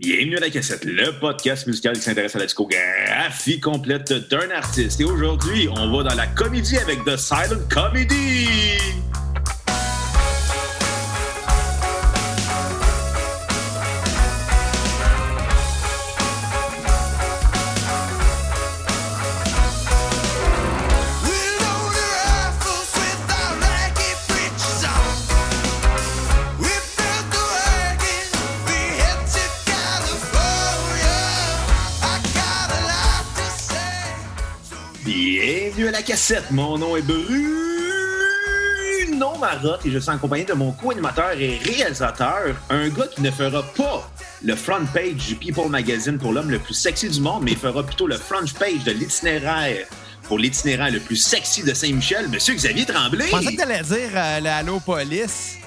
Bienvenue à la cassette, le podcast musical qui s'intéresse à la discographie complète d'un artiste. Et aujourd'hui, on va dans la comédie avec The Silent Comedy. Cassette. Mon nom est Bruno Marotte et je suis en compagnie de mon co-animateur et réalisateur, un gars qui ne fera pas le front page du People Magazine pour l'homme le plus sexy du monde, mais fera plutôt le front page de l'itinéraire pour l'itinéraire le plus sexy de Saint-Michel, Monsieur Xavier Tremblay. Je pensais que t'allais dire euh, le Allo Police.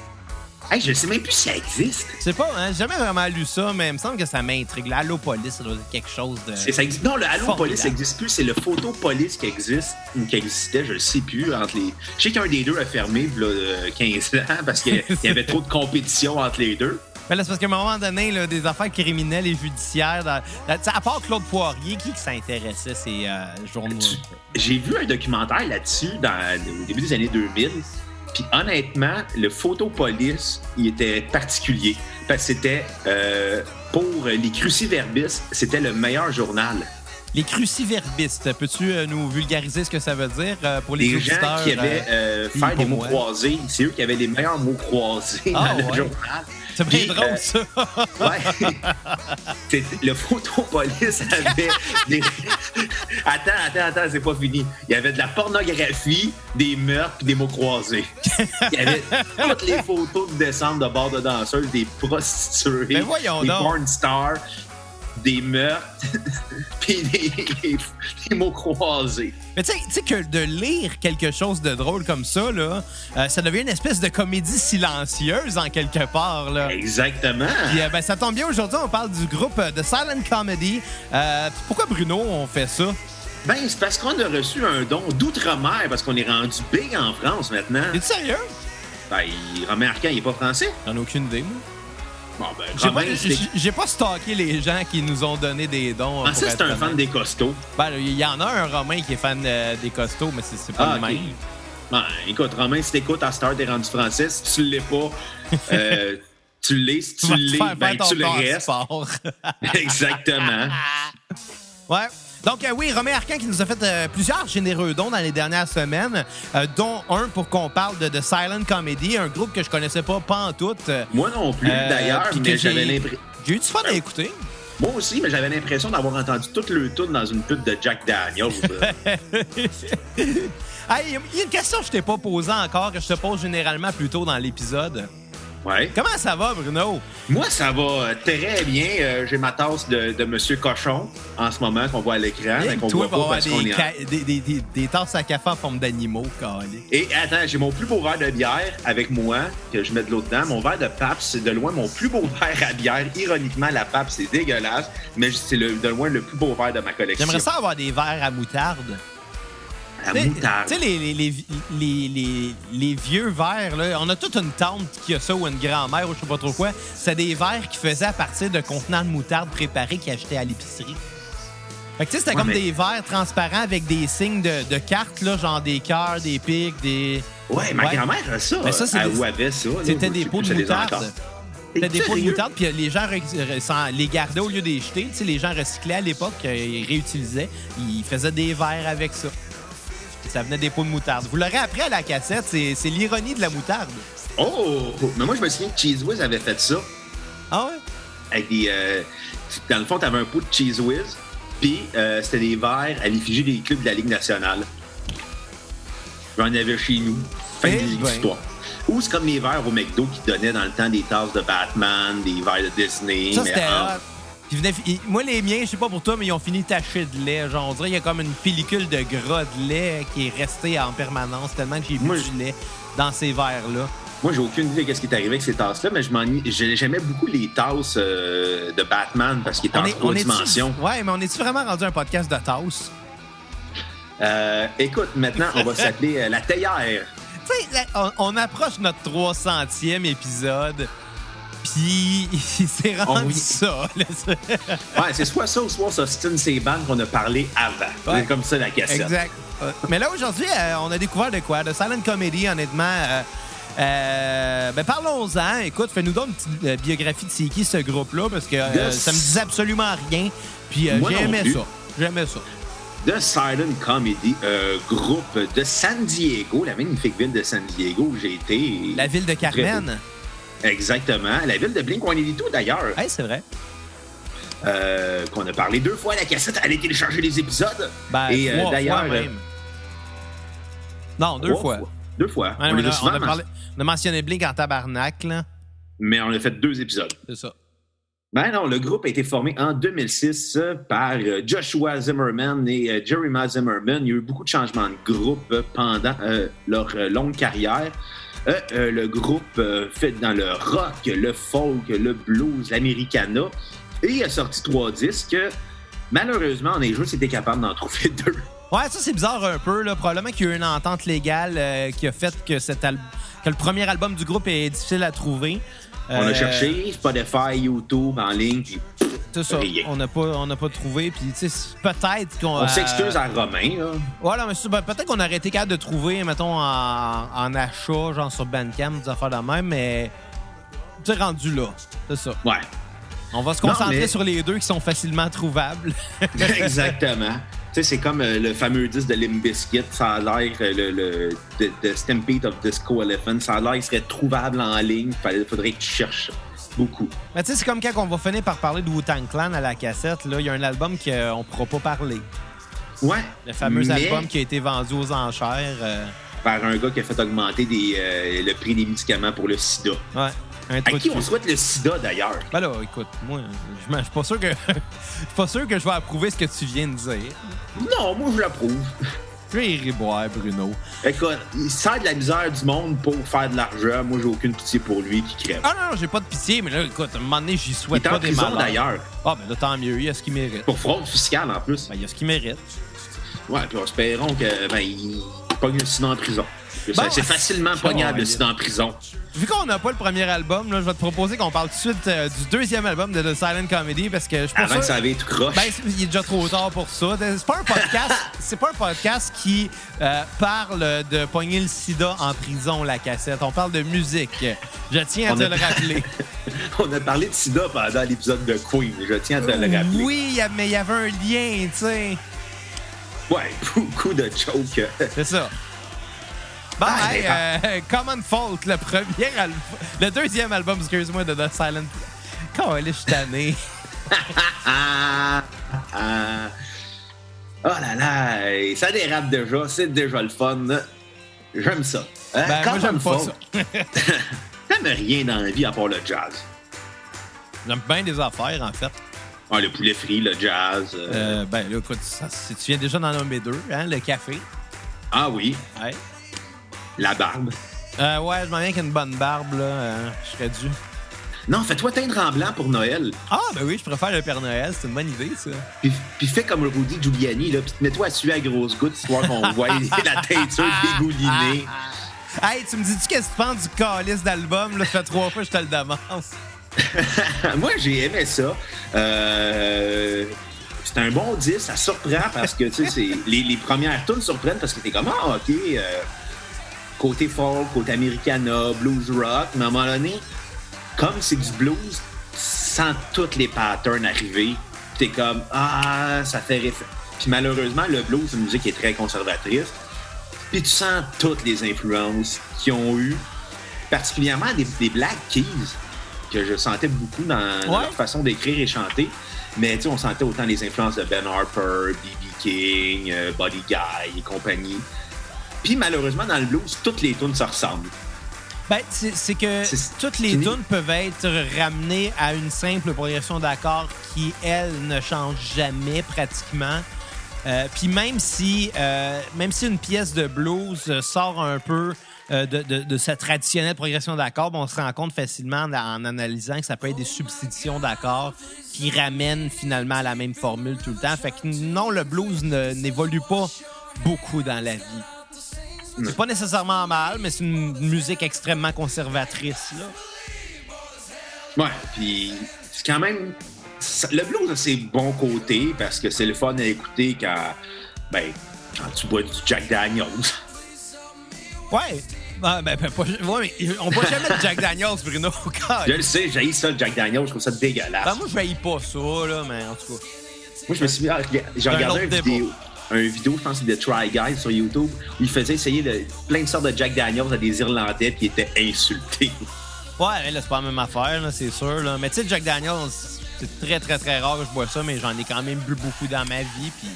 Hey, je sais même plus si ça existe. Je sais pas, hein, j'ai jamais vraiment lu ça, mais il me semble que ça m'intrigue. L'Allo Police, ça doit être quelque chose de. C'est- ça existe- Non, le Allo Formidable. Police n'existe plus. C'est le Photo Police qui existe, ou qui existait, je ne sais plus. Entre les... Je sais qu'un des deux a fermé il y a 15 ans parce qu'il y avait trop de compétition entre les deux. Mais là, c'est parce qu'à un moment donné, là, des affaires criminelles et judiciaires, dans- dans- à part Claude Poirier, qui, qui s'intéressait ces euh, journaux? J'ai vu un documentaire là-dessus au début des années 2000. Puis honnêtement, le Photo Police, il était particulier. Parce que c'était, euh, pour les cruciverbistes, c'était le meilleur journal. Les cruciverbistes, peux-tu euh, nous vulgariser ce que ça veut dire euh, pour les Les gens qui avaient euh, faire des mots croisés, c'est eux qui avaient les meilleurs mots croisés Ah, dans le journal. C'est bien drôle, euh, ça. Ouais. Le photopolice avait des. Attends, attends, attends, c'est pas fini. Il y avait de la pornographie, des meurtres puis des mots croisés. Il y avait toutes les photos de descente de bord de danseuses, des prostituées, voyons des donc. porn stars, des meurtres, puis des, des mots croisés. Mais tu sais- que de lire quelque chose de drôle comme ça, là, euh, ça devient une espèce de comédie silencieuse en quelque part. Là. Exactement. Puis, euh, ben, ça tombe bien, aujourd'hui, on parle du groupe euh, de Silent Comedy. Euh, pourquoi, Bruno, on fait ça? Ben, c'est parce qu'on a reçu un don d'outre-mer, parce qu'on est rendu big en France maintenant. Es-tu sérieux? Ben, il- Romain Arcan, il est pas français. J'en ai aucune idée, moi. Bon, ben, J'ai pas, j'ai- stalké les gens qui nous ont donné des dons. Ah, ça, c'est un honnête. fan des costauds. Ben, il y en a un Romain qui est fan euh, des costauds, mais c'est c'est pas Ah, le même. Ben, écoute, Romain, si t'écoutes à Star, t'es rendu français. Si tu l'es pas, euh, tu l'es. Si tu te l'es, ben, tu le restes. Exactement. Ouais. Donc, euh, oui, Romain Arcan qui nous a fait euh, plusieurs généreux dons dans les dernières semaines, euh, dont un pour qu'on parle de, de Silent Comedy, un groupe que je connaissais pas, pas en tout. Moi non plus, d'ailleurs, mais que j'avais l'impression. J'ai eu du fun à écouter. Moi aussi, mais j'avais l'impression d'avoir entendu toute le tune dans une pub de Jack Daniels. Hey, Il y a une question que je t'ai pas posée encore, que je te pose généralement plus tôt dans l'épisode. Ouais. Comment ça va, Bruno? Moi, ça va euh, très bien. Euh, J'ai ma tasse de, de Monsieur Cochon en ce moment qu'on voit à l'écran, mais qu'on Toi, voit pas parce qu'on des, est en- ca- des, des, des, des tasses à café en forme d'animaux, calé. Et attends, j'ai mon plus beau verre de bière avec moi, que je mets de l'eau dedans. Mon verre de Pabst, c'est de loin mon plus beau verre à bière. Ironiquement, la Pabst, c'est dégueulasse, mais c'est de loin le plus beau verre de ma collection. J'aimerais ça avoir des verres à moutarde. La Tu sais- moutarde. Tu sais, les, les, les, les, les- les vieux verres, là, on a toute une tante qui a ça ou une grand-mère ou je sais pas trop quoi. C'est des verres qui faisaient à partir de contenants de moutarde préparés qu'ils achetaient à l'épicerie. Fait que tu sais, c'était Ouais, comme mais- des verres transparents avec des signes de, de cartes, là, genre des cœurs, des pics, des. Ouais, ma grand-mère a ça. Mais ça, c'est des- avait ça. C'était des pots de les moutarde. C'était des pots de moutarde, puis les gens les gardaient au lieu des jeter. Tu sais, les gens recyclaient à l'époque, euh, ils réutilisaient. Ils faisaient des verres avec ça. Ça venait des pots de moutarde. Vous l'aurez appris à la cassette, c'est l'ironie de la moutarde. Oh! Mais moi, je me souviens que Cheese Whiz avait fait ça. Ah ouais? Avec des, euh, dans le fond, tu avais un pot de Cheese Whiz, puis euh, c'était des verres à l'effigie des clubs de la Ligue nationale. J'en avais chez nous. Fin Eh de ben. l'histoire. Ou c'est comme les verres au McDo qui donnaient dans le temps des tasses de Batman, des verres de Disney. Ça, mais c'était moi, les miens, je sais pas pour toi, mais ils ont fini tachés de lait. Genre, on dirait qu'il y a comme une pellicule de gras de lait qui est restée en permanence tellement que j'ai bu du lait dans ces verres-là. Moi, j'ai aucune idée de ce qui est arrivé avec ces tasses-là, mais je J'aimais beaucoup les tasses euh, de Batman parce qu'ils étaient en trois dimensions. Ouais, mais on est-tu vraiment rendu un podcast de tasse? Euh, écoute, maintenant, on va s'appeler euh, la théière. Tu sais, on, on approche notre 300e épisode. Puis il s'est rendu oui. ça. Ouais, c'est soit ça ou soit Austin c'est bandes qu'on a parlé avant. Ouais. C'est comme ça la cassette. exact. Mais là, aujourd'hui, euh, on a découvert de quoi? De Silent Comedy, honnêtement. euh, euh, ben parlons-en. Écoute, fais-nous donc une petite biographie de c'est qui ce groupe-là, parce que Yes. ça me disait absolument rien. Puis Moi j'ai non aimé plus. ça. J'aimais ça. The Silent Comedy, euh, groupe de San Diego, la magnifique ville de San Diego où j'ai été. La ville de Carmen. Exactement. La ville de Blink-182, d'ailleurs, Hey, c'est vrai. euh, qu'on a parlé deux fois à la cassette. Allez télécharger les épisodes. Ben, Et euh, d'ailleurs, même. Non, deux fois. Deux fois. Ouais, on, les a, a souvent on a men- parlé- on a mentionné Blink en tabarnak, là. Mais on a fait deux épisodes. C'est ça. Ben non, le groupe a été formé en 2006 euh, par euh, Joshua Zimmerman et euh, Jeremiah Zimmerman. Il y a eu beaucoup de changements de groupe euh, pendant euh, leur euh, longue carrière. Euh, euh, le groupe euh, fait dans le rock, le folk, le blues, l'americana. Et il a sorti trois disques. Malheureusement, on est juste été capable d'en trouver deux. Ouais, ça, c'est bizarre un peu. Là. Probablement qu'il y a eu une entente légale euh, qui a fait que, cet al- que le premier album du groupe est difficile à trouver. On a cherché Spotify, YouTube, en ligne, puis C'est ça. rien. On n'a pas, on n'a pas trouvé. Puis, tu sais, peut-être qu'on. on euh, s'excuse à Romain. Là. Voilà, mais ben, peut-être qu'on aurait été capable de trouver, mettons, en, en achat, genre sur Bandcamp, des affaires de même, mais. Tu rendu là. C'est ça. Ouais. On va se Non, concentrer mais- sur les deux qui sont facilement trouvables. Exactement. Tu sais, c'est comme euh, le fameux disque de Limp Bizkit. Ça a l'air, euh, le, le de, de Stampede of Disco Elephant, ça a l'air qu'il serait trouvable en ligne. Il faudrait que tu cherches beaucoup. Mais tu sais, c'est comme quand on va finir par parler de Wu-Tang Clan à la cassette. Là, il y a un album qu'on ne pourra pas parler. Ouais. Le fameux mais album qui a été vendu aux enchères. euh, Par un gars qui a fait augmenter des, euh, le prix des médicaments pour le sida. ouais. Un À qui on souhaite le sida d'ailleurs? Ben là, écoute, moi, je suis pas sûr que. Je suis pas sûr que je vais approuver ce que tu viens de dire. Non, moi je l'approuve. Je vais y riboire, Bruno. Écoute, il sert de la misère du monde pour faire de l'argent. Moi j'ai aucune pitié pour lui qui crève. Ah non, non, j'ai pas de pitié, mais là, écoute, à un moment donné, j'y il souhaite est pas en des prison d'ailleurs. Ah, ben là, tant mieux, il y a ce qu'il mérite. Pour fraude fiscale en plus. Ben, il y a ce qu'il mérite. Ouais, puis espérons que ben, il pogne le sida en prison. Bon, c'est facilement pognable le Colin. sida en prison. Vu qu'on n'a pas le premier album, là, je vais te proposer qu'on parle tout de suite euh, du deuxième album de The Silent Comedy parce que je pas Avant que ça avait tout croche. Ben, il est déjà trop tard pour ça. C'est pas un podcast, c'est pas un podcast qui euh, parle de pogner le sida en prison, la cassette. On parle de musique. Je tiens à On te a- le rappeler. On a parlé de sida pendant l'épisode de Queen. Je tiens à te le rappeler. Oui, mais il y avait un lien, tu sais. Ouais, beaucoup de jokes. C'est ça. Bon, Ah, hey, mais- euh, Common Fault, le premier album, le deuxième album, excuse-moi, de The Silent. Quand je suis tanné. Ah, ah. Oh là là, ça dérape déjà. C'est déjà le fun. J'aime ça. Hein? Ben, moi, j'aime pas ça. T'aimes rien dans la vie à part le jazz. J'aime bien des affaires, en fait. Ah, le poulet frit, le jazz. euh, Euh, ben, là, écoute, ça, si tu viens déjà d'en nommer deux, hein, le café. Ah oui, Ouais. La barbe. Euh, ouais, je m'en viens qu'une bonne barbe, là. euh, je serais dû. Non, fais-toi teindre en blanc pour Noël. Ah, ben oui, je préfère le Père Noël. C'est une bonne idée, ça. Puis, puis fais comme Rudy Giuliani, là, puis mets-toi à suer à grosses gouttes, histoire qu'on voit la teinture dégoulinée. Hey, tu me dis-tu qu'est-ce que tu penses du calice d'album? Là, ça fait trois fois que je te le demande. Moi, j'ai aimé ça. Euh, c'est un bon disque, ça surprend parce que, tu sais, les, les premières tunes surprennent parce que t'es comme, ah, OK, euh, côté folk, côté americana, blues rock, mais à un moment donné, comme c'est du blues, sans toutes les patterns arriver, t'es comme, ah, ça fait réfé- Puis malheureusement, le blues, c'est une musique qui est très conservatrice. Puis tu sens toutes les influences qu'ils ont eues, particulièrement des, des Black Keys, que je sentais beaucoup dans, dans Ouais. leur façon d'écrire et chanter. Mais tu sais, on sentait autant les influences de Ben Harper, B.B. King, euh, Buddy Guy et compagnie. Puis malheureusement, dans le blues, toutes les tunes se ressemblent. Ben, c'est que toutes les tunes peuvent être ramenées à une simple progression d'accords qui, elle, ne change jamais pratiquement. Euh, Puis même si, euh, même si une pièce de blues sort un peu euh, de, de, de sa traditionnelle progression d'accords, ben, on se rend compte facilement en, en analysant que ça peut être des substitutions d'accords qui ramènent finalement à la même formule tout le temps. Fait que non, le blues n'évolue pas beaucoup dans la vie. C'est pas nécessairement mal, mais c'est une musique extrêmement conservatrice. Là. Ouais, puis c'est quand même. Le blues a ses bons côtés parce que c'est le fun à écouter quand, ben, quand tu bois du Jack Daniels. Ouais. Ben, ben, ben pas, ouais, mais on boit jamais de Jack Daniels, Bruno. je le sais, j'ai ça, le Jack Daniels, je trouve ça dégueulasse. Ben, moi, je haïs pas ça, là, mais en tout cas. Moi, je me suis mis. J'ai regardé une vidéo, un vidéo, je pense, de Try Guys sur YouTube, où il faisait essayer plein de sortes de Jack Daniels à des Irlandais qui étaient insultés. Ouais, là, c'est pas la même affaire, c'est sûr. Là. Mais tu sais, Jack Daniels, c'est très, très, très rare que je bois ça, mais j'en ai quand même bu beaucoup dans ma vie. Puis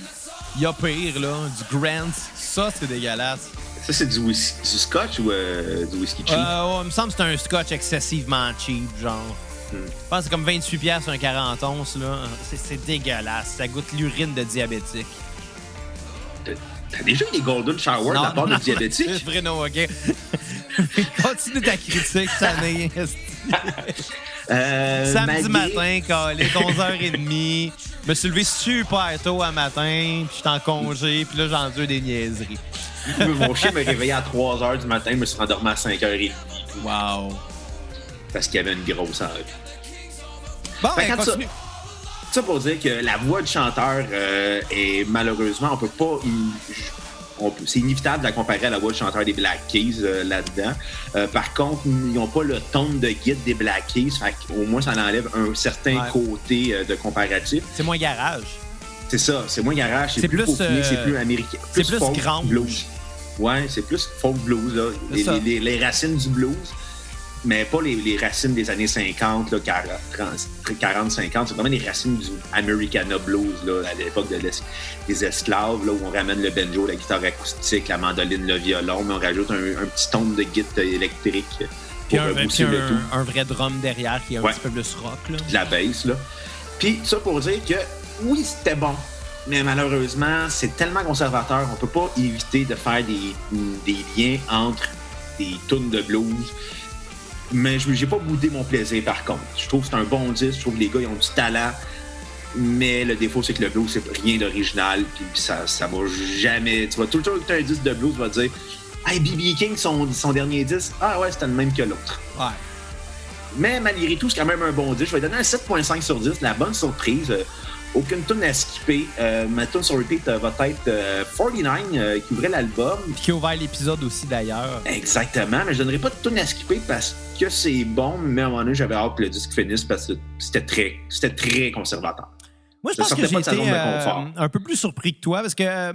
il y a pire, là. Du Grant, ça, c'est dégueulasse. Ça, c'est du, whisky, du scotch ou euh, du whisky cheap? Euh, ouais, il me semble que c'est un scotch excessivement cheap, genre. Hmm. Je pense que c'est comme 28 pièces un 40 onces, là. C'est dégueulasse. Ça goûte l'urine de diabétique. T'as déjà eu des Golden Shower de la part de diabétique? Bruno, OK. Continue ta critique, ça n'est. Euh, Samedi matin, calé, 11h30. Je me suis levé super tôt à matin, puis j'étais en congé, puis là, j'en ai des niaiseries. Mon chien m'a réveillé à 3h du matin, je me suis rendormi à 5h30. Wow. Parce qu'il y avait une grosse heure. Bon, ben, continue. Ça, ça, pour dire que la voix du chanteur euh, est malheureusement, on peut pas c'est inévitable de la comparer à la voix du chanteur des Black Keys euh, là-dedans. Euh, par contre, ils n'ont pas le ton de guide des Black Keys. au moins, ça enlève un certain côté de comparatif. C'est moins garage. C'est ça, c'est moins garage, c'est plus, c'est plus américain. C'est plus, grand blues. Ouais, c'est plus folk blues, là. les, racines du blues mais pas les, racines des années 50, 40, 50. C'est vraiment les racines du Americana Blues, là, à l'époque des esclaves, là, où on ramène le banjo, la guitare acoustique, la mandoline, le violon, mais on rajoute un, petit ton de guitare électrique. Puis, un, puis un, vrai drum derrière qui est un petit peu plus rock. Là. De la bass, là. Puis ça pour dire que oui, c'était bon. Mais malheureusement, c'est tellement conservateur, on peut pas éviter de faire des, des liens entre des tunes de blues mais je n'ai pas boudé mon plaisir, par contre. Je trouve que c'est un bon disque. Je trouve que les gars, ils ont du talent. Mais le défaut, c'est que le blues, c'est rien d'original. Puis ça, ça va jamais. Tu vas tout le temps écouter un disque de blues, tu vas dire Hey, B.B. King, son, son dernier disque, ah ouais, c'était le même que l'autre. Ouais. Mais malgré tout, c'est quand même un bon disque. Je vais donner un 7.5 sur 10. La bonne surprise. Euh, aucune tune à skipper. Euh, ma tune sur repeat euh, va être 49 qui ouvrait l'album. Qui a ouvert l'épisode aussi d'ailleurs. Exactement, mais je donnerai pas de tune à skipper parce que c'est bon, mais à un moment donné, j'avais hâte que le disque finisse parce que c'était très, c'était très conservateur. Moi, je pense que j'ai été euh, un peu plus surpris que toi parce que euh,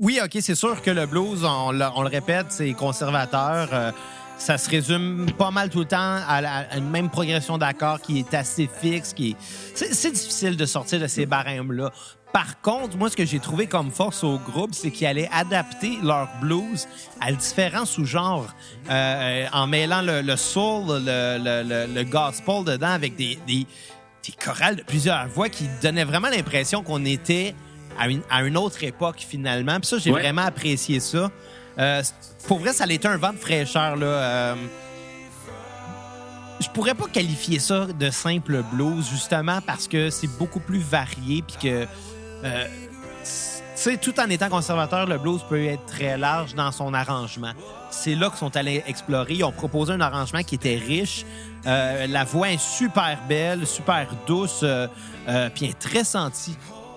oui, OK, c'est sûr que le blues, on, le répète, c'est conservateur. Ça se résume pas mal tout le temps à, une même progression d'accords qui est assez fixe. Qui c'est, difficile de sortir de ces barèmes-là. Par contre, moi, ce que j'ai trouvé comme force au groupe, c'est qu'ils allaient adapter leur blues à différents sous-genres euh, en mêlant le, soul, le, gospel dedans avec des, des, chorales de plusieurs voix qui donnaient vraiment l'impression qu'on était à une, autre époque finalement. Puis ça, j'ai vraiment apprécié ça. Euh, pour vrai, ça allait être un vent de fraîcheur. Là. Euh, je pourrais pas qualifier ça de simple blues, justement parce que c'est beaucoup plus varié puis que euh, tout en étant conservateur, le blues peut être très large dans son arrangement. C'est là qu'ils sont allés explorer. Ils ont proposé un arrangement qui était riche. La voix est super belle, super douce, puis très sentie.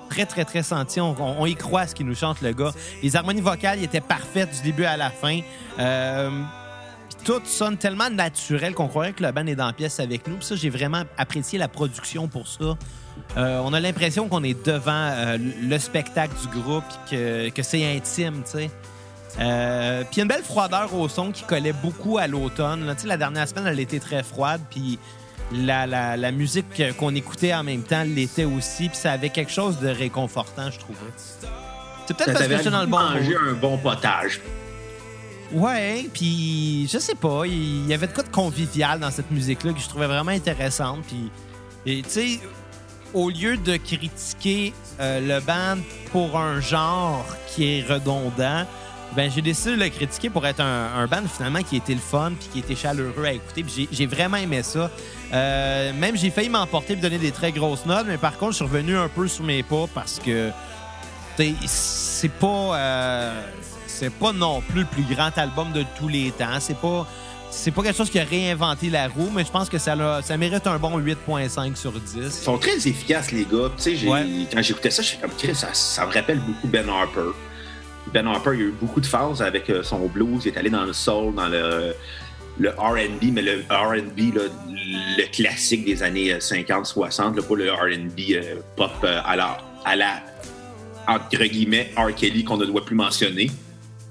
Très, très, très sentie. On, y croit ce qu'il nous chante, le gars. Les harmonies vocales étaient parfaites du début à la fin. Euh, tout sonne tellement naturel qu'on croirait que le band est dans la pièce avec nous. Puis ça, j'ai vraiment apprécié la production pour ça. Euh, on a l'impression qu'on est devant euh, le spectacle du groupe que, c'est intime, tu sais. Euh, puis une belle froideur au son qui collait beaucoup à l'automne. La dernière semaine, elle était très froide, puis la, musique qu'on écoutait en même temps l'était aussi, puis ça avait quelque chose de réconfortant, je trouvais. C'est peut-être parce que j'étais dans le bon manger un bon potage. Ouais, puis je sais pas, il y avait de quoi de convivial dans cette musique-là que je trouvais vraiment intéressante. Puis, tu sais, au lieu de critiquer euh, le band pour un genre qui est redondant, ben j'ai décidé de le critiquer pour être un, band finalement qui était le fun puis qui était chaleureux à écouter. J'ai vraiment aimé ça. Euh, même j'ai failli m'emporter et donner des très grosses notes, mais par contre je suis revenu un peu sur mes pas parce que c'est pas euh, c'est pas non plus le plus grand album de tous les temps. C'est pas c'est pas quelque chose qui a réinventé la roue, mais je pense que ça, ça mérite un bon 8.5 sur 10. Ils sont très efficaces, les gars. Ouais. quand j'écoutais ça, je suis comme ça, ça me rappelle beaucoup Ben Harper. Ben Harper, il y a eu beaucoup de phases avec euh, son blues. Il est allé dans le soul, dans le, le RB, mais le RB, le classique des années euh, 50-60, là, pas le RB euh, pop euh, à la, à la, entre guillemets, R. Kelly qu'on ne doit plus mentionner.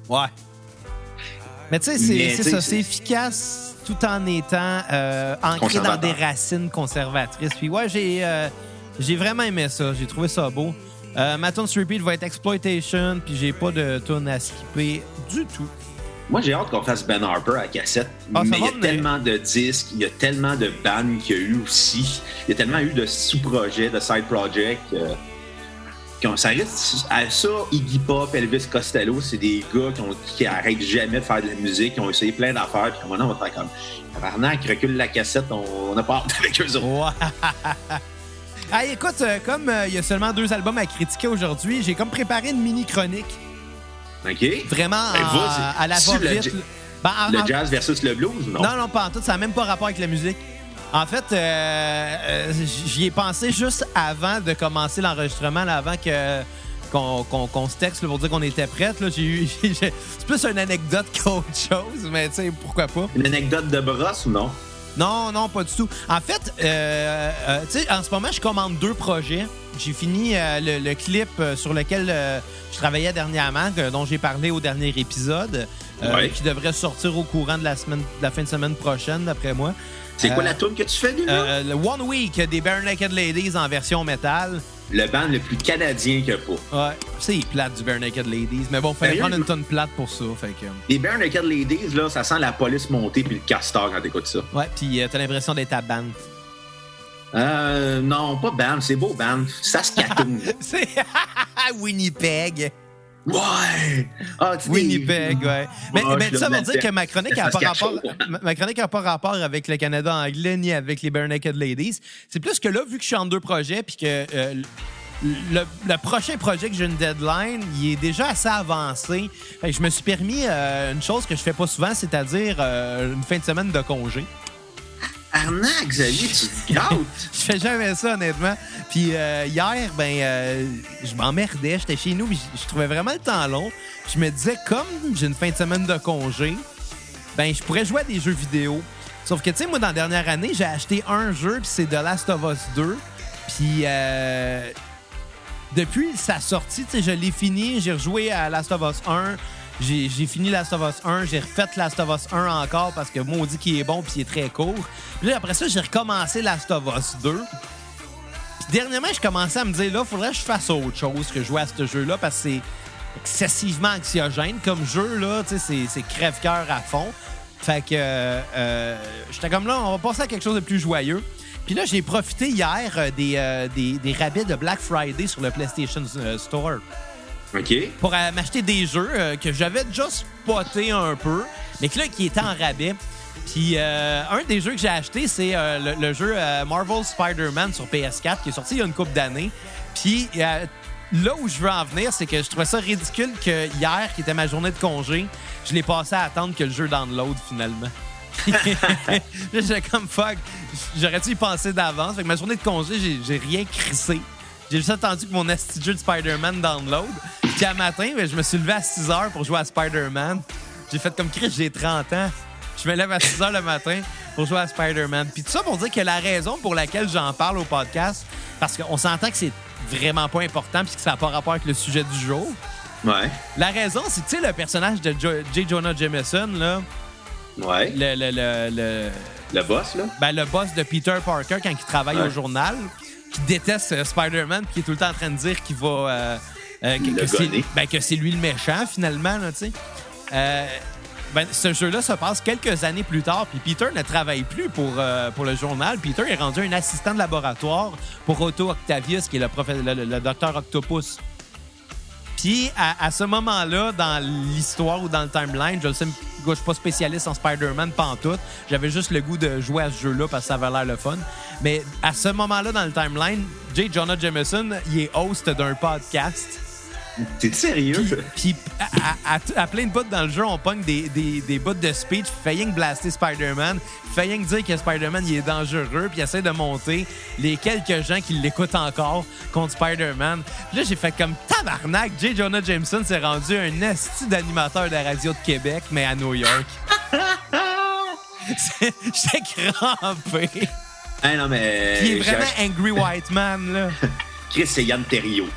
Ouais. Mais tu sais, c'est ça, c'est- efficace tout en étant euh, ancré dans des racines conservatrices. Puis ouais, j'ai euh, j'ai vraiment aimé ça. J'ai trouvé ça beau. Euh, ma tune sur repeat va être Exploitation, puis j'ai pas de tune à skipper du tout. Moi, j'ai hâte qu'on fasse Ben Harper à cassette. Ah, mais il y a tellement de disques, il y a tellement de bandes qu'il y a eu aussi. Il y a tellement eu de sous-projets, de side projects. euh, ça reste à ça, Iggy Pop, Elvis Costello, c'est des gars qui, ont, qui arrêtent jamais de faire de la musique, qui ont essayé plein d'affaires, puis maintenant on va faire comme Tabarnak, recule la cassette, on on n'a pas hâte avec eux autres. Hey, écoute, euh, comme euh, il y a seulement deux albums à critiquer aujourd'hui, j'ai comme préparé une mini chronique. OK? Vraiment Ben, en- vas-y. à la Si va le vite. j- là. Ben, en- Le en- jazz versus le blues, non? Non, non, pas en tout. Ça n'a même pas rapport avec la musique. En fait, euh, euh, j'y ai pensé juste avant de commencer l'enregistrement, là, avant que qu'on qu'on- qu'on se texte là, pour dire qu'on était prête. là. J'ai eu, j'ai- j'ai- c'est plus une anecdote qu'autre chose, mais tu sais, pourquoi pas. Une anecdote de brosse ou non? Non, non, pas du tout. En fait, euh, euh, tu sais, en ce moment, je commande deux projets. J'ai fini euh, le, le clip euh, sur lequel je travaillais dernièrement, dont j'ai parlé au dernier épisode, Ouais. qui devrait sortir au courant de la, semaine, de la fin de semaine prochaine, d'après moi. C'est quoi la tune que tu fais déjà? Le One Week des Bare Naked Ladies en version métal. Le band le plus canadien qu'il n'y a pas. Ouais, c'est plate du Bare Naked Ladies, mais bon, fallait prendre une tonne plate pour ça. Fait que, Les Bare Naked Ladies, là, ça sent la police monter puis le castor quand t'écoutes ça. ouais, puis euh, t'as l'impression d'être à band. Euh, non, pas Banff, c'est beau Banff. Saskatoon. C'est Winnipeg. Ouais! Ah, tu Winnipeg, ouais. Mais, Ouais, mais je ça veut dire que ma chronique n'a pas rapport, ma- ma chronique a pas rapport avec le Canada anglais ni avec les Bare Naked Ladies. C'est plus que là, vu que je suis en deux projets, puis que euh, le, le prochain projet que j'ai une deadline, il est déjà assez avancé. Je me suis permis euh, une chose que je fais pas souvent, c'est-à-dire euh, une fin de semaine de congé. Arnaque, Xavier, tu te gâtes! Je fais jamais ça, honnêtement. Puis euh, hier, ben, euh, je m'emmerdais. J'étais chez nous, puis je, trouvais vraiment le temps long. Je me disais, comme j'ai une fin de semaine de congé, ben, je pourrais jouer à des jeux vidéo. Sauf que, tu sais, moi, dans la dernière année, j'ai acheté un jeu, puis c'est The Last of Us 2. Puis, euh, depuis sa sortie, tu sais, je l'ai fini. J'ai rejoué à Last of Us 1. J'ai fini Last of Us 1. J'ai refait Last of Us 1 encore parce que moi, on dit qu'il est bon puis il est très court. Puis là, après ça, j'ai recommencé Last of Us 2. Puis dernièrement, je commençais à me dire, là, faudrait que je fasse autre chose que jouer à ce jeu-là parce que c'est excessivement anxiogène comme jeu, là. Tu sais, c'est- crève-cœur à fond. Fait que euh, euh, j'étais comme là, on va passer à quelque chose de plus joyeux. Puis là, j'ai profité hier euh, des, des, des rabais de Black Friday sur le PlayStation Store OK? pour euh, m'acheter des jeux euh, que j'avais déjà spoté un peu, mais que là, qui étaient en rabais. Puis euh, un des jeux que j'ai acheté, c'est le, le jeu Marvel Spider-Man sur PS4 qui est sorti il y a une couple d'années. Puis là où je veux en venir, c'est que je trouvais ça ridicule que hier, qui était ma journée de congé, je l'ai passé à attendre que le jeu download finalement. J'étais comme fuck. J'aurais dû y penser d'avance. Fait que ma journée de congé, j'ai- rien crissé. J'ai juste attendu que mon jeu de Spider-Man download. Puis à matin, ben, je me suis levé à 6 h pour jouer à Spider-Man. J'ai fait comme Chris, j'ai 30 ans. Je me lève à 6 h le matin pour jouer à Spider-Man. Puis tout ça pour dire que la raison pour laquelle j'en parle au podcast, parce qu'on s'entend que c'est vraiment pas important puis que ça n'a pas rapport avec le sujet du jour. Ouais. La raison, c'est que tu sais, le personnage de Jo- J. Jonah Jameson, là, Ouais. le, le, le, le- Le boss, là? ben, le boss de Peter Parker quand il travaille Ouais. au journal, qui déteste euh, Spider-Man, puis qui est tout le temps en train de dire qu'il va. euh, euh, que, Le que c'est, gonner. ben, que c'est lui le méchant, finalement, là, tu sais. Euh, ben, ce jeu-là se passe quelques années plus tard, puis Peter ne travaille plus pour, euh, pour le journal. Peter est rendu un assistant de laboratoire pour Otto Octavius, qui est le, le, le- docteur Octopus. Puis, à, à ce moment-là, dans l'histoire ou dans le timeline, je sais, je suis pas spécialiste en Spider-Man, pantoute. J'avais juste le goût de jouer à ce jeu-là parce que ça avait l'air le fun. Mais à ce moment-là, dans le timeline, J. Jonah Jameson, il est host d'un podcast. T'es sérieux? Puis à, à- à- à plein de bouts dans le jeu, on pogne des, des, des bouts de speech, failling blaster Spider-Man, failling dire que Spider-Man il est dangereux, puis essaie de monter les quelques gens qui l'écoutent encore contre Spider-Man. Là, j'ai fait comme tabarnak, J. Jonah Jameson s'est rendu un esti d'animateur de la radio de Québec, mais à New York. J'étais crampé. Non, mais. Il est vraiment Angry White Man, là. Chris, c'est Yann Terriot.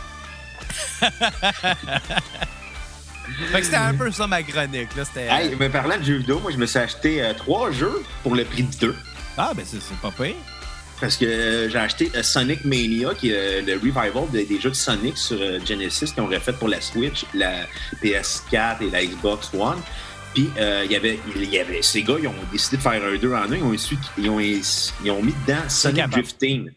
Fait que c'était un peu ça ma chronique, là. Hey, mais parlant de jeux vidéo, moi, je me suis acheté euh, trois jeux pour le prix de deux. Ah, ben c'est pas pire. Parce que euh, j'ai acheté euh, Sonic Mania, qui est le revival des, des jeux de Sonic sur Genesis qu'ils ont refait pour la Switch, la PS4 et la Xbox One. Puis il y avait, il y avait, ces gars, ils ont décidé de faire un 2 en 1. Ils ont, ils ont, ils ont mis dedans Sonic. Drifting.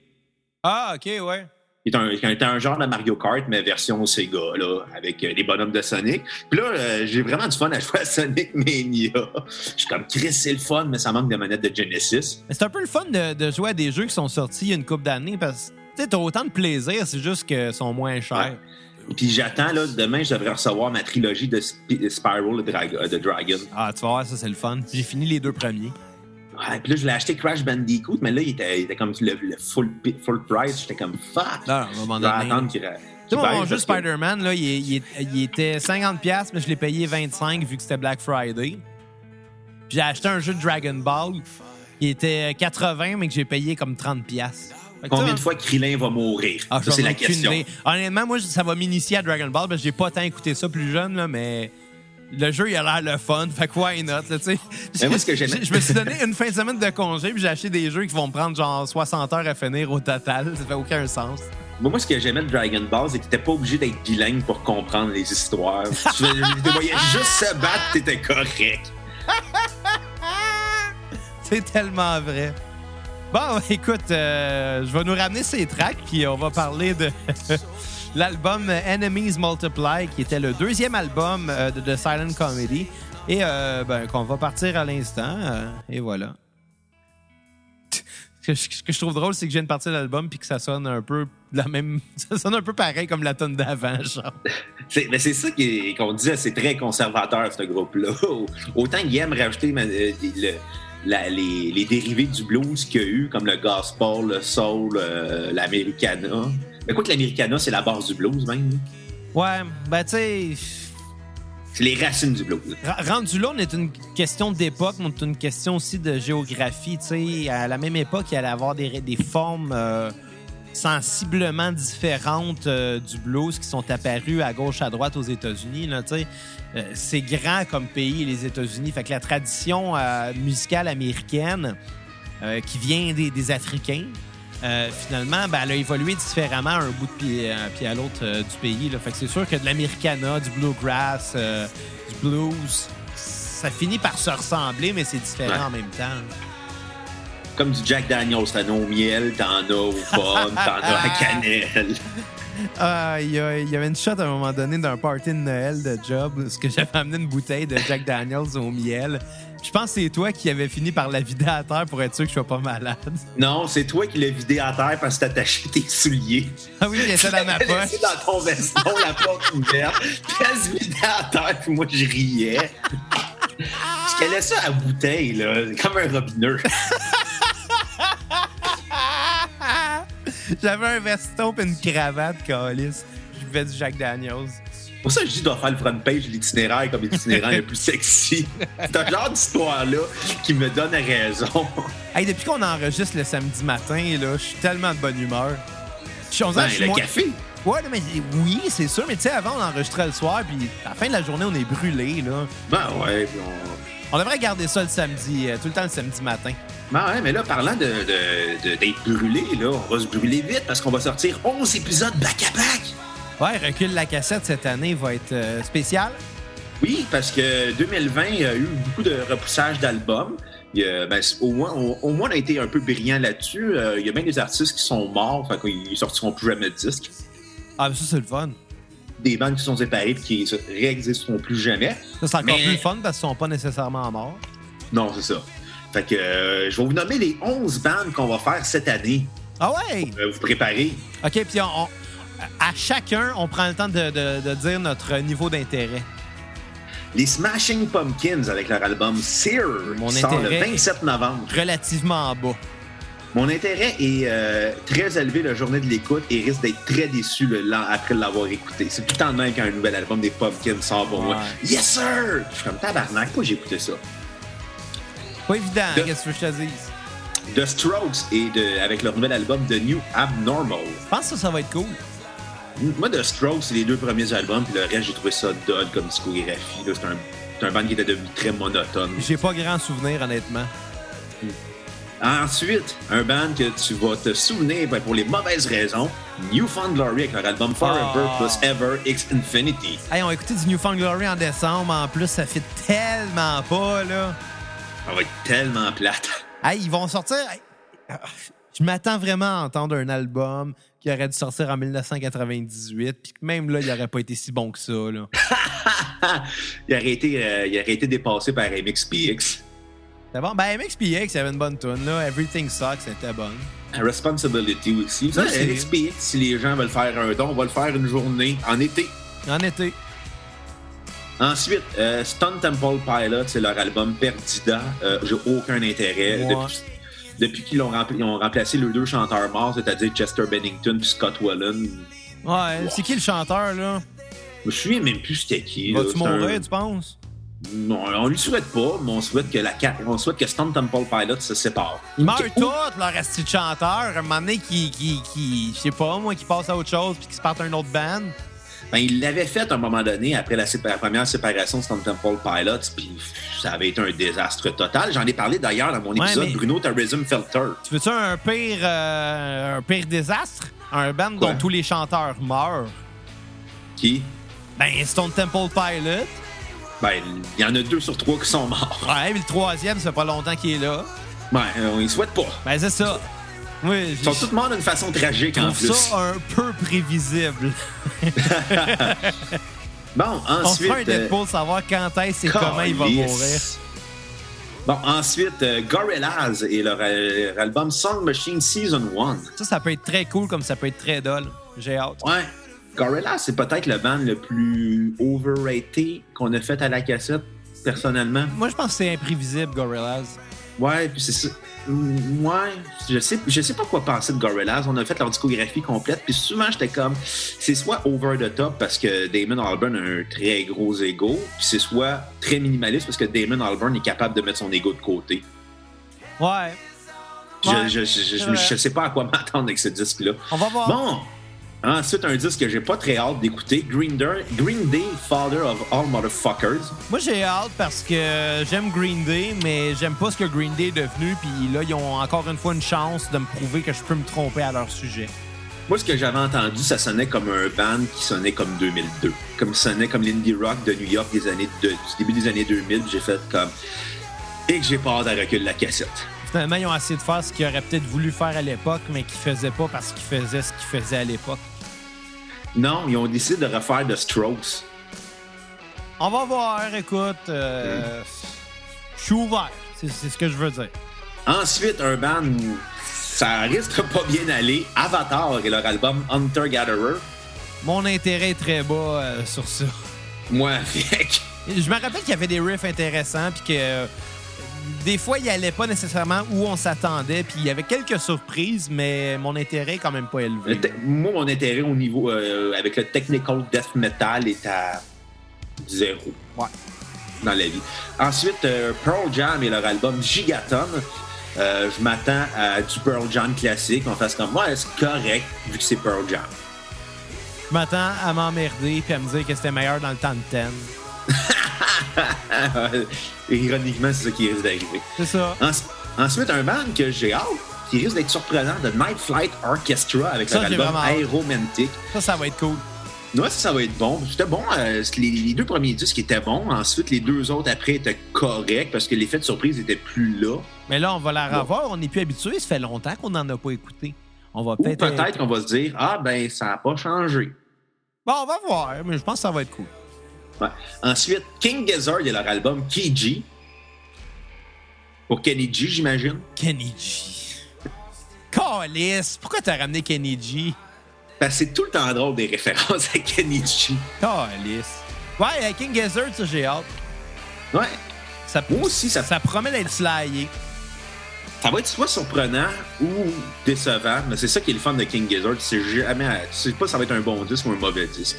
Ah, OK, ouais. Qui est un, qui est un genre de Mario Kart, mais version Sega, là, avec euh, les bonhommes de Sonic. Puis là, euh, j'ai vraiment du fun à jouer à Sonic Mania. Je suis comme, Chris, c'est le fun, mais ça manque de manette de Genesis. C'est un peu le fun de, de jouer à des jeux qui sont sortis il y a une couple d'années parce que tu t'as autant de plaisir, c'est juste qu'ils sont moins chers. Ouais. Puis j'attends, là, demain, je devrais recevoir ma trilogie de Sp- Spiral euh, the Dragon. Ah, tu vas voir, ça, c'est le fun. J'ai fini les deux premiers. Ouais, puis là, je voulais acheter Crash Bandicoot, mais là, il était, il était comme le, le full, price. J'étais comme, fuck! Non, à un moment Je vais donné. attendre qu'il ra- Tu sais, mon jeu Spider-Man, là, il, était 50$, mais je l'ai payé 25$ vu que c'était Black Friday. Puis J'ai acheté un jeu de Dragon Ball qui était 80$, mais que j'ai payé comme 30$. Fait que Combien de fois Krillin va mourir? Ah, Ça, c'est la question. Honnêtement, moi, ça va m'initier à Dragon Ball parce que j'ai pas tant écouté ça plus jeune, là, mais le jeu, il a l'air le fun. Fait que why not, là, tu sais? Mais moi, ce que j'aimais- Je me suis donné une fin de semaine de congé puis j'ai acheté des jeux qui vont me prendre genre 60 heures à finir au total. Ça fait aucun sens. Moi, moi, ce que j'aimais de Dragon Ball, c'est que t'étais pas obligé d'être bilingue pour comprendre les histoires. tu te voyais juste se battre, t'étais correct. C'est tellement vrai. Bon, écoute, euh, je vais nous ramener ces tracks, puis on va parler de l'album Enemies Multiply, qui était le deuxième album euh, de The Silent Comedy, et euh, ben, qu'on va partir à l'instant. euh, et voilà. Ce que, je, trouve drôle, c'est que je viens de partir de l'album, puis que ça sonne un peu la même. Ça sonne un peu pareil comme la tonne d'avant, mais c'est ça qu'on disait, c'est très conservateur, ce groupe-là. Autant qu'ils aiment rajouter euh, les, les dérivés du blues qu'il y a eu, comme le gospel, le soul, l'americana. Mais quoi que l'americana, c'est la base du blues, même. Ouais, ben, tu sais. C'est les racines du blues. Rendu là, on est une question d'époque, mais c'est une question aussi de géographie. Tu sais, à la même époque, il allait avoir des, des formes euh, sensiblement différentes euh, du blues qui sont apparues à gauche, à droite aux États-Unis. tu sais. Euh, c'est grand comme pays, les États-Unis. Fait que la tradition musicale américaine qui vient des, des Africains, euh, finalement, ben, elle a évolué différemment à un bout de pied, euh, pied à l'autre euh, du pays. Là. Fait que c'est sûr que de l'americana, du bluegrass, euh, du blues, ça finit par se ressembler, mais c'est différent Ouais. en même temps. Comme du Jack Daniels, t'en as au miel, t'en as aux pommes, t'en as à cannelle. Ah, il y, y avait une shot à un moment donné d'un party de Noël de job, parce que j'avais amené une bouteille de Jack Daniels au miel. Je pense que c'est toi qui avais fini par la vider à terre pour être sûr que je sois pas malade. Non, c'est toi qui l'as vidé à terre parce que t'as attaché tes souliers. Ah oui, il était dans ma poche. laissé dans ton veston, la porte ouverte. Puis elle se vidait à terre, puis moi, je riais. Je calais ça à bouteille, là, comme un robineux. J'avais un veston et une cravate, calice. Je buvais du Jack Daniels. Pour ça, je dis, je dois faire le front page l'itinéraire comme l'itinéraire le plus sexy. C'est un genre d'histoire-là qui me donne raison. Hey, depuis qu'on enregistre le samedi matin, là, je suis tellement de bonne humeur. Je suis dirait Ben, le moins- café. Ouais, mais oui, c'est sûr. Mais tu sais, avant, on enregistrait le soir, puis à la fin de la journée, on est brûlé, là. Ben ouais, puis on... On devrait garder ça le samedi, euh, tout le temps le samedi matin. Ben ouais, mais là, parlant de, de- de- d'être brûlé, là, on va se brûler vite parce qu'on va sortir 11 épisodes back-à-back. Ouais, recule la cassette cette année va être euh, spécial. Oui, parce que 2020, il y a eu beaucoup de repoussage d'albums. Ben, au, moins, au, au moins, on a été un peu brillant là-dessus. Euh, il y a bien des artistes qui sont morts, fait qu'ils sortiront plus jamais de disques. Ah, mais ça, c'est le fun. Des bandes qui sont séparées et qui se réexisteront plus jamais. Ça, c'est encore Mais- plus le fun parce qu'ils sont pas nécessairement morts. Non, c'est ça. Fait que euh, je vais vous nommer les 11 bandes qu'on va faire cette année. Ah ouais! Euh, vous préparez. OK, puis on, on- à chacun, on prend le temps de, de- de dire notre niveau d'intérêt. Les Smashing Pumpkins avec leur album Sear Mon qui sort le intérêt- 27 novembre. Relativement en bas. Mon intérêt est euh, très élevé la journée de l'écoute et risque d'être très déçu le après l'avoir écouté. C'est tout le temps le même quand un nouvel album des Pumpkins sort pour moi. Yes sir! Je suis comme tabarnak, pourquoi j'ai écouté ça? Pas évident, De- qu'est-ce que je te dise? The Strokes et de, avec leur nouvel album The New Abnormal. Je pense que ça, ça va être cool. Moi, The Strokes, c'est les deux premiers albums, puis le reste, j'ai trouvé ça dull comme discographie. C'est un, c'est un band qui était devenu très monotone. J'ai pas grand souvenir, honnêtement. Ensuite, un band que tu vas te souvenir ben, pour les mauvaises raisons, New Found Glory avec leur album Forever Ah. plus Ever X Infinity. Hey, on a écouté du New Found Glory en décembre. En plus, ça fait tellement pas, là. Ça va être tellement plate. Hey, ils vont sortir. ah, Je m'attends vraiment à entendre un album qui aurait dû sortir en 1998, puis que même là, il aurait pas été si bon que ça, là. il, aurait été, euh, il aurait été dépassé par MXPX. C'est bon? Ben, MXPX, il y avait une bonne tune, là. Everything Sucks, c'était bonne. Responsibility aussi. Ça, MXPX, si les gens veulent faire un don, on va le faire une journée en été. En été. Ensuite, euh, Stone Temple Pilots, c'est leur album Perdida. Euh, J'ai aucun intérêt. Ouais. Depuis, depuis qu'ils l'ont rempli- ont remplacé les deux chanteurs morts, c'est-à-dire Chester Bennington et Scott Wallen. Ouais, c'est qui le chanteur, là? Je me souviens même plus c'était qui. Vas-tu un- mourir, tu penses? Non, on lui souhaite pas, mais on souhaite que la on souhaite que Stone Temple Pilots se sépare. Ils meurent Ou- tous, leur esti de chanteur. Un moment donné, qui, qui, qui je sais pas, moi, qui passe à autre chose puis qui se parte à une autre band. Ben, il l'avait fait à un moment donné après la, première séparation de Stone Temple Pilots, puis ça avait été un désastre total. J'en ai parlé d'ailleurs dans mon Ouais, épisode mais- Bruno Tourism Filter. Tu veux-tu un pire, euh, un pire désastre? Un band Quoi? dont tous les chanteurs meurent. Qui, Ben, Stone Temple Pilot. ben, il y en a deux sur trois qui sont morts. Ouais, mais le troisième, ça fait pas longtemps qu'il est là. Ben, on y souhaite pas. Ben, c'est ça. Oui, Ils sont tous morts d'une façon tragique en plus. ça un peu prévisible. Bon, On ensuite. fait un euh, Deadpool savoir quand est-ce et comment il va mourir. Bon, ensuite, euh, Gorillaz et leur, euh, leur album Song Machine Season 1. Ça, ça peut être très cool comme ça peut être très dull. J'ai hâte. Ouais. Gorillaz, c'est peut-être le band le plus overrated qu'on a fait à la cassette, personnellement. Moi, je pense que c'est imprévisible, Gorillaz. Ouais, puis c'est ça. Ouais, je sais, je sais pas quoi penser de Gorillaz. On a fait leur discographie complète, puis souvent j'étais comme, c'est soit over the top parce que Damon Albarn a un très gros ego, puis c'est soit très minimaliste parce que Damon Albarn est capable de mettre son ego de côté. Ouais. Je, Ouais, je, je, je sais pas à quoi m'attendre avec ce disque-là. On va voir. Bon, ensuite un disque que j'ai pas très hâte d'écouter, Green Day, Green Day, Father of All Motherfuckers. Moi, j'ai hâte parce que j'aime Green Day, mais j'aime pas ce que Green Day est devenu. Puis là, ils ont encore une fois une chance de me prouver que je peux me tromper à leur sujet. Moi, ce que j'avais entendu, ça sonnait comme un band qui sonnait comme 2002. Comme ça sonnait comme l'indie rock de New York des années de- du début des années 2000. J'ai fait comme... Et que j'ai pas hâte à recul la cassette. Finalement, ils ont essayé de faire ce qu'ils auraient peut-être voulu faire à l'époque, mais qu'ils faisaient pas parce qu'ils faisaient ce qu'ils faisaient à l'époque. Non, ils ont décidé de refaire The Strokes. On va voir, écoute. euh, Je suis ouvert. C'est c'est ce que je veux dire. Ensuite, un band où ça risque de pas bien aller, Avatar et leur album Hunter Gatherer. Mon intérêt est très bas euh, sur ça. Moi, avec. Je me rappelle qu'il y avait des riffs intéressants, puis que euh, des fois, il allait pas nécessairement où on s'attendait, puis il y avait quelques surprises, mais mon intérêt est quand même pas élevé. Moi, mon intérêt au niveau euh, avec le technical death metal est à zéro. Ouais. Dans la vie. Ensuite, euh, Pearl Jam et leur album Gigaton. Euh, je m'attends à du Pearl Jam classique. On fasse comme moi, c'est correct vu que c'est Pearl Jam. Je m'attends à m'emmerder puis à me dire que c'était meilleur dans le temps de 10. Ironiquement, c'est ça qui risque d'arriver. C'est ça. Ens- Ensuite, un band que j'ai hâte, qui risque d'être surprenant, de Night Flight Orchestra avec Ça, leur album. Aeromantic. Ça, ça va être cool. Ouais, ça, ça va être bon. C'était bon. euh, les, les deux premiers disques étaient bons. Ensuite, les deux autres après étaient corrects parce que l'effet de surprise était plus là. Mais là, on va la revoir. On n'est plus habitué. Ça fait longtemps qu'on n'en a pas écouté. On va peut-être. peut-être qu'on va se dire Ah, ben, ça n'a pas changé. Bon, on va voir, mais je pense que ça va être cool. Ouais. Ensuite, King Gizzard et leur album Kiji. Pour Kenny G, j'imagine. Kenny G. Calice, pourquoi t'as ramené Kenny G? Que c'est tout le temps drôle des références à Kenichi. Oh, Alice. Ouais, King Gizzard, ça, j'ai hâte. Ouais. Ça, Moi aussi, ça, ça promet d'être slayé. ça va être soit surprenant ou décevant, mais c'est ça qui est le fun de King Gizzard. Tu sais jamais, tu sais pas si ça va être un bon disque ou un mauvais disque.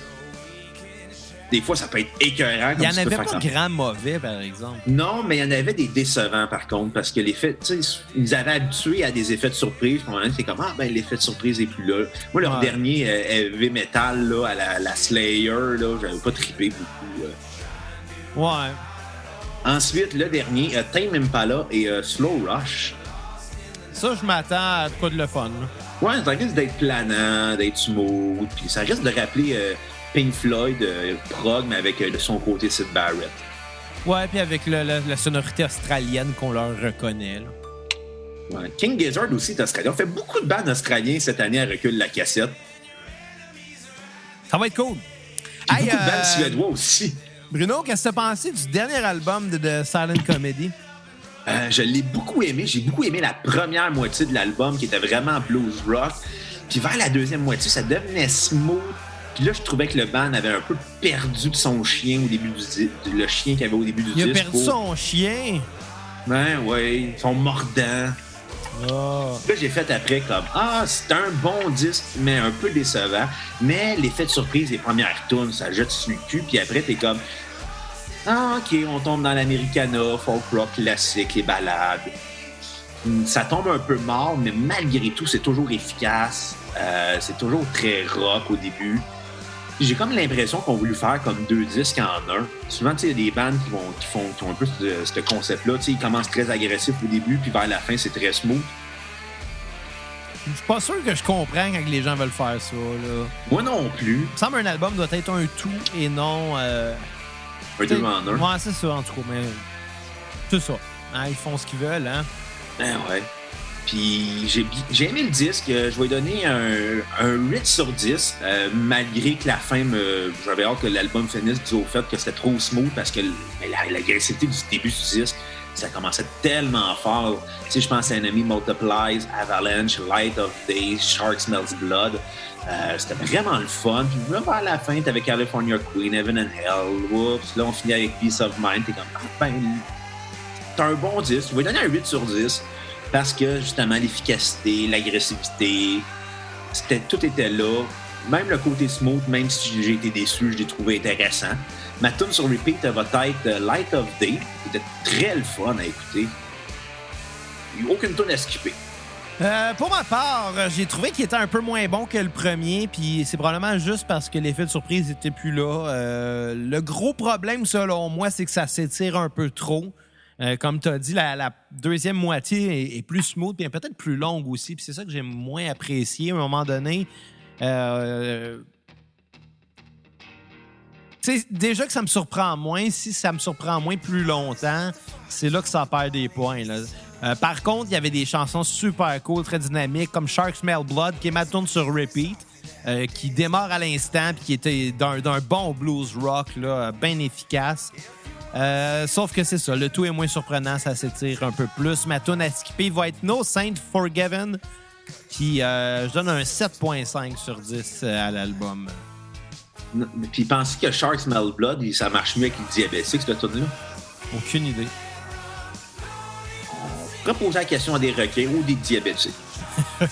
Des fois, ça peut être écœurant. Il n'y en avait pas de grand mauvais, par exemple. Non, mais il y en avait des décevants par contre, parce que l'effet, tu sais, ils nous avaient habitués à des effets de surprise. C'est comme, ah ben l'effet de surprise est plus là. Moi, leur dernier euh, heavy metal, là, à la, la Slayer, là, j'avais pas trippé beaucoup. euh. Ouais. Ensuite, le dernier, euh, Tame Impala et euh, Slow Rush. Ça, je m'attends à quoi de le fun. là. Ouais, ça risque d'être planant, d'être smooth, puis ça risque de rappeler euh, Pink Floyd, euh, prog, mais avec euh, son côté Sid Barrett. Ouais, puis avec le- le- la sonorité australienne qu'on leur reconnaît. là. Ouais. King Gizzard aussi est australien. On fait beaucoup de bandes australiens cette année à recul la cassette. Ça va être cool. Hey, beaucoup de euh, bandes suédois aussi. Bruno, qu'est-ce que t'as pensé du dernier album de, de Silent Comedy? Euh, je l'ai beaucoup aimé. J'ai beaucoup aimé la première moitié de l'album qui était vraiment blues rock. Puis vers la deuxième moitié, ça devenait smooth. Puis là, je trouvais que le band avait un peu perdu de son chien au début du di- le chien qu'il avait au début du Il a disque. perdu son chien? Ouais, ouais, son mordant. Oh. Là, j'ai fait après comme Ah, c'est un bon disque, mais un peu décevant. Mais l'effet de surprise des premières tunes, ça jette sur le cul. Puis après, t'es comme Ah, OK, on tombe dans l'Americana, folk rock classique, les balades. Hum, Ça tombe un peu mort, mais malgré tout, c'est toujours efficace. Euh, c'est toujours très rock au début. J'ai comme l'impression qu'on a voulu faire comme deux disques en un. Souvent, tu sais, il y a des bandes qui, vont, qui, font, qui ont un peu ce, ce concept-là. Tu sais, ils commencent très agressifs au début, puis vers la fin, c'est très smooth. Je suis pas sûr que je comprends quand les gens veulent faire ça. Là. Moi non plus. Il me semble un album doit être un tout et non. Euh, Un deux en un. Ouais, c'est ça, en tout cas. Mais c'est ça. Hein, ils font ce qu'ils veulent, hein? Ah ouais. Puis j'ai aimé le disque. Euh, Je vais donner un, un 8 sur 10, euh, malgré que la fin me. J'avais hâte que l'album finisse dû au fait que c'était trop smooth parce que l- la- l'agressivité du début du disque, ça commençait tellement fort. Tu sais, je pense à Enemy Multiplies, Avalanche, Light of Day, Shark Smells Blood. Euh, c'était vraiment le fun. Puis là, vers la fin, t'avais California Queen, Heaven and Hell. Oups. Là, on finit avec Peace of Mind. T'es comme, ah, ben, c'est un bon disque. Je vais donner un 8 sur 10 parce que justement l'efficacité, l'agressivité, tout était là. Même le côté smooth, même si j'ai été déçu, je l'ai trouvé intéressant. Ma tune sur repeat va être euh, Light of Day, qui était très le fun à écouter. Il n'y a aucune tune à skipper. Euh, pour ma part, euh, j'ai trouvé qu'il était un peu moins bon que le premier, puis c'est probablement juste parce que l'effet de surprise était plus là. Le gros problème, selon moi, c'est que ça s'étire un peu trop. Euh, comme tu as dit, la, deuxième moitié est, plus smooth, puis peut-être plus longue aussi, puis c'est ça que j'ai moins apprécié à un moment donné. Euh, déjà que ça me surprend moins, si ça me surprend moins plus longtemps, c'est là que ça perd des points. Euh, par contre, il y avait des chansons super cool, très dynamiques, comme Shark Smell Blood, qui est ma tune sur repeat, euh, qui démarre à l'instant, puis qui était d'un bon blues rock, bien efficace. Euh, sauf que c'est ça, le tout est moins surprenant, ça s'étire un peu plus. Ma tune à skipper va être No Saint Forgiven, puis euh, je donne un 7.5 sur 10 euh, à l'album. Puis pensez que Shark Smell Blood, ça marche mieux avec les diabétiques, cette tune-là. Aucune idée. On pourrait poser la question à des requins ou des diabétiques.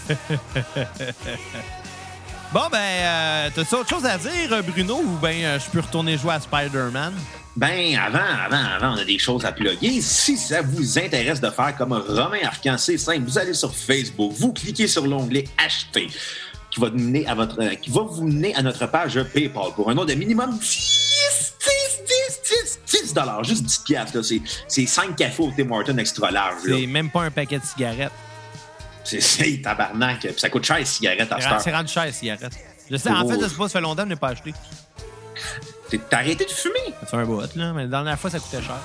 Bon, ben, euh, t'as-tu autre chose à dire, Bruno, ou ben euh, je peux retourner jouer à Spider-Man? Ben, avant, avant, avant, on a des choses à plugger. Si ça vous intéresse de faire comme Romain Arcan, c'est simple. Vous allez sur Facebook, vous cliquez sur l'onglet Acheter, qui va, mener à votre, euh, qui va vous mener à notre page PayPal pour un nom de minimum 10, 10, 10, 10, 10 dollars, juste 10 piastres. là. C'est- C'est 5 cafés au Tim Hortons extra large. là. C'est même pas un paquet de cigarettes. C'est tabarnak. Puis ça coûte cher, les cigarettes à cette C'est rendu cher, les cigarettes. Je sais, en fait, je sais pas, ça fait longtemps que je n'ai pas acheté. T'es- T'as arrêté de fumer. Ça fait un bout, là, mais la dernière fois, ça coûtait cher.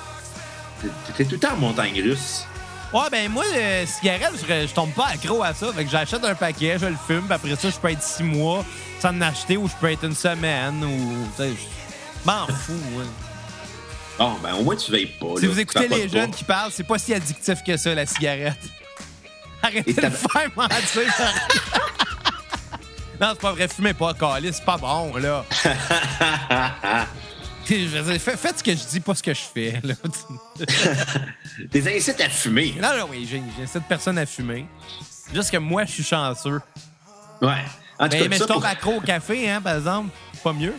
T'étais tout le temps en montagne russe. Ouais, ben moi, les cigarettes, je, je tombe pas accro à ça. Fait que j'achète un paquet, je le fume, puis après ça, je peux être six mois sans en acheter ou je peux être une semaine ou. Je m'en fous, ouais. Bon, ben au moins tu veilles pas. Si là. vous écoutez les jeunes pas. qui parlent, c'est pas si addictif que ça, la cigarette. Arrêtez de le faire mentir. Non, c'est pas vrai, fumez pas, Calis, c'est pas bon, là. Je veux dire, fait- faites ce que je dis, pas ce que je fais. Là. Des incites à fumer. non, non, oui, cette personne à fumer. Juste que moi, je suis chanceux. Ouais. En tout Mais, cas, mais je tombe pour- accro au café, hein, par exemple. Pas mieux.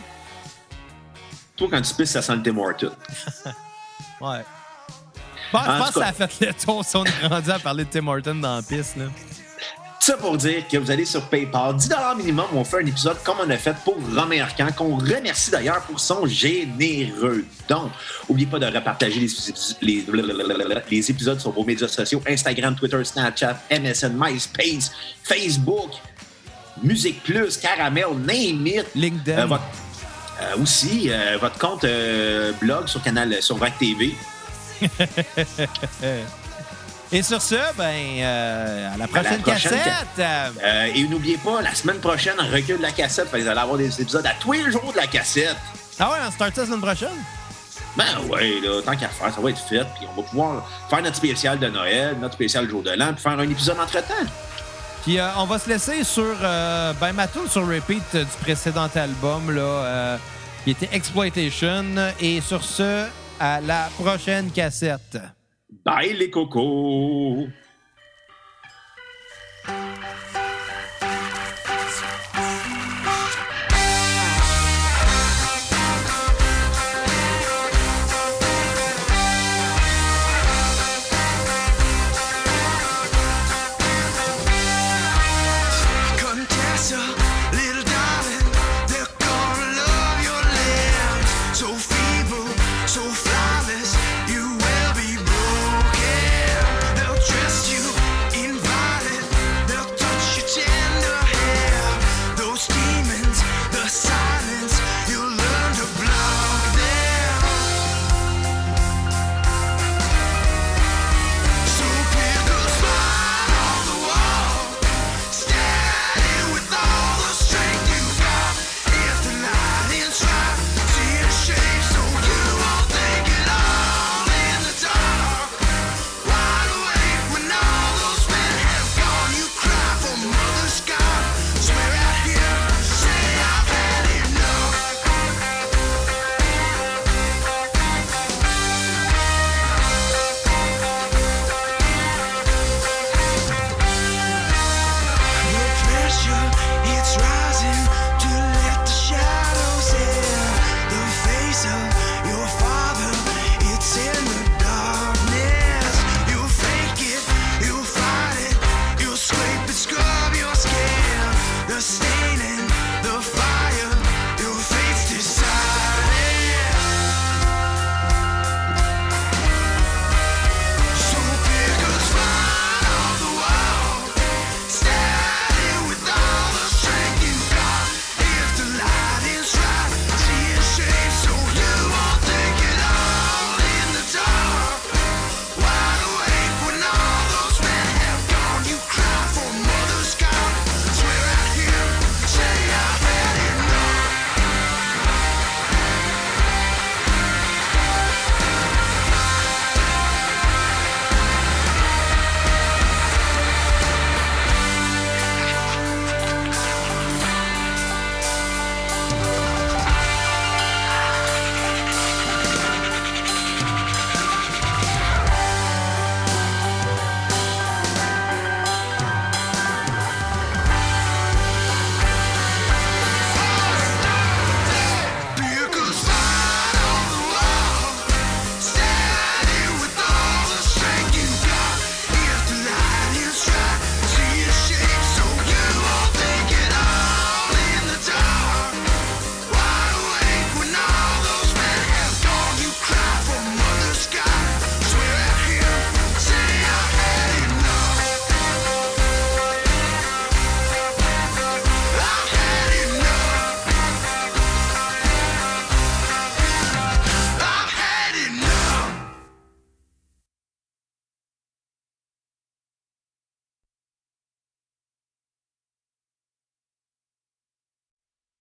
toi, quand tu pisses, ça sent le Tim. Ouais. Je En pense tout que ça a fait le tour si on est rendu à parler de Tim Horton dans la piste. Là. Ça pour dire que vous allez sur PayPal, 10 minimum, on fait un épisode comme on a fait pour Romain Arcan, qu'on remercie d'ailleurs pour son généreux. Donc, n'oubliez pas de repartager les, les, les épisodes sur vos médias sociaux, Instagram, Twitter, Snapchat, MSN, MySpace, Facebook, Musique Plus, Caramel, name it. LinkedIn. Euh, votre- euh, aussi, euh, votre compte blog sur canal sur VAC TV. Et sur ce, ben, euh, à la prochaine, prochaine cassette. euh, et n'oubliez pas, la semaine prochaine, on recule la cassette. Vous allez avoir des épisodes à tous les jours de la cassette. Ah ouais, on start ça la semaine prochaine? Ben ouais, là, tant qu'à faire, ça va être fait. Puis on va pouvoir faire notre spécial de Noël, notre spécial jour de l'an, puis faire un épisode entre-temps. Puis euh, on va se laisser sur euh, ben, ma tune sur repeat du précédent album, là, euh, qui était Exploitation. Et sur ce, à la prochaine cassette. Bye les cocos!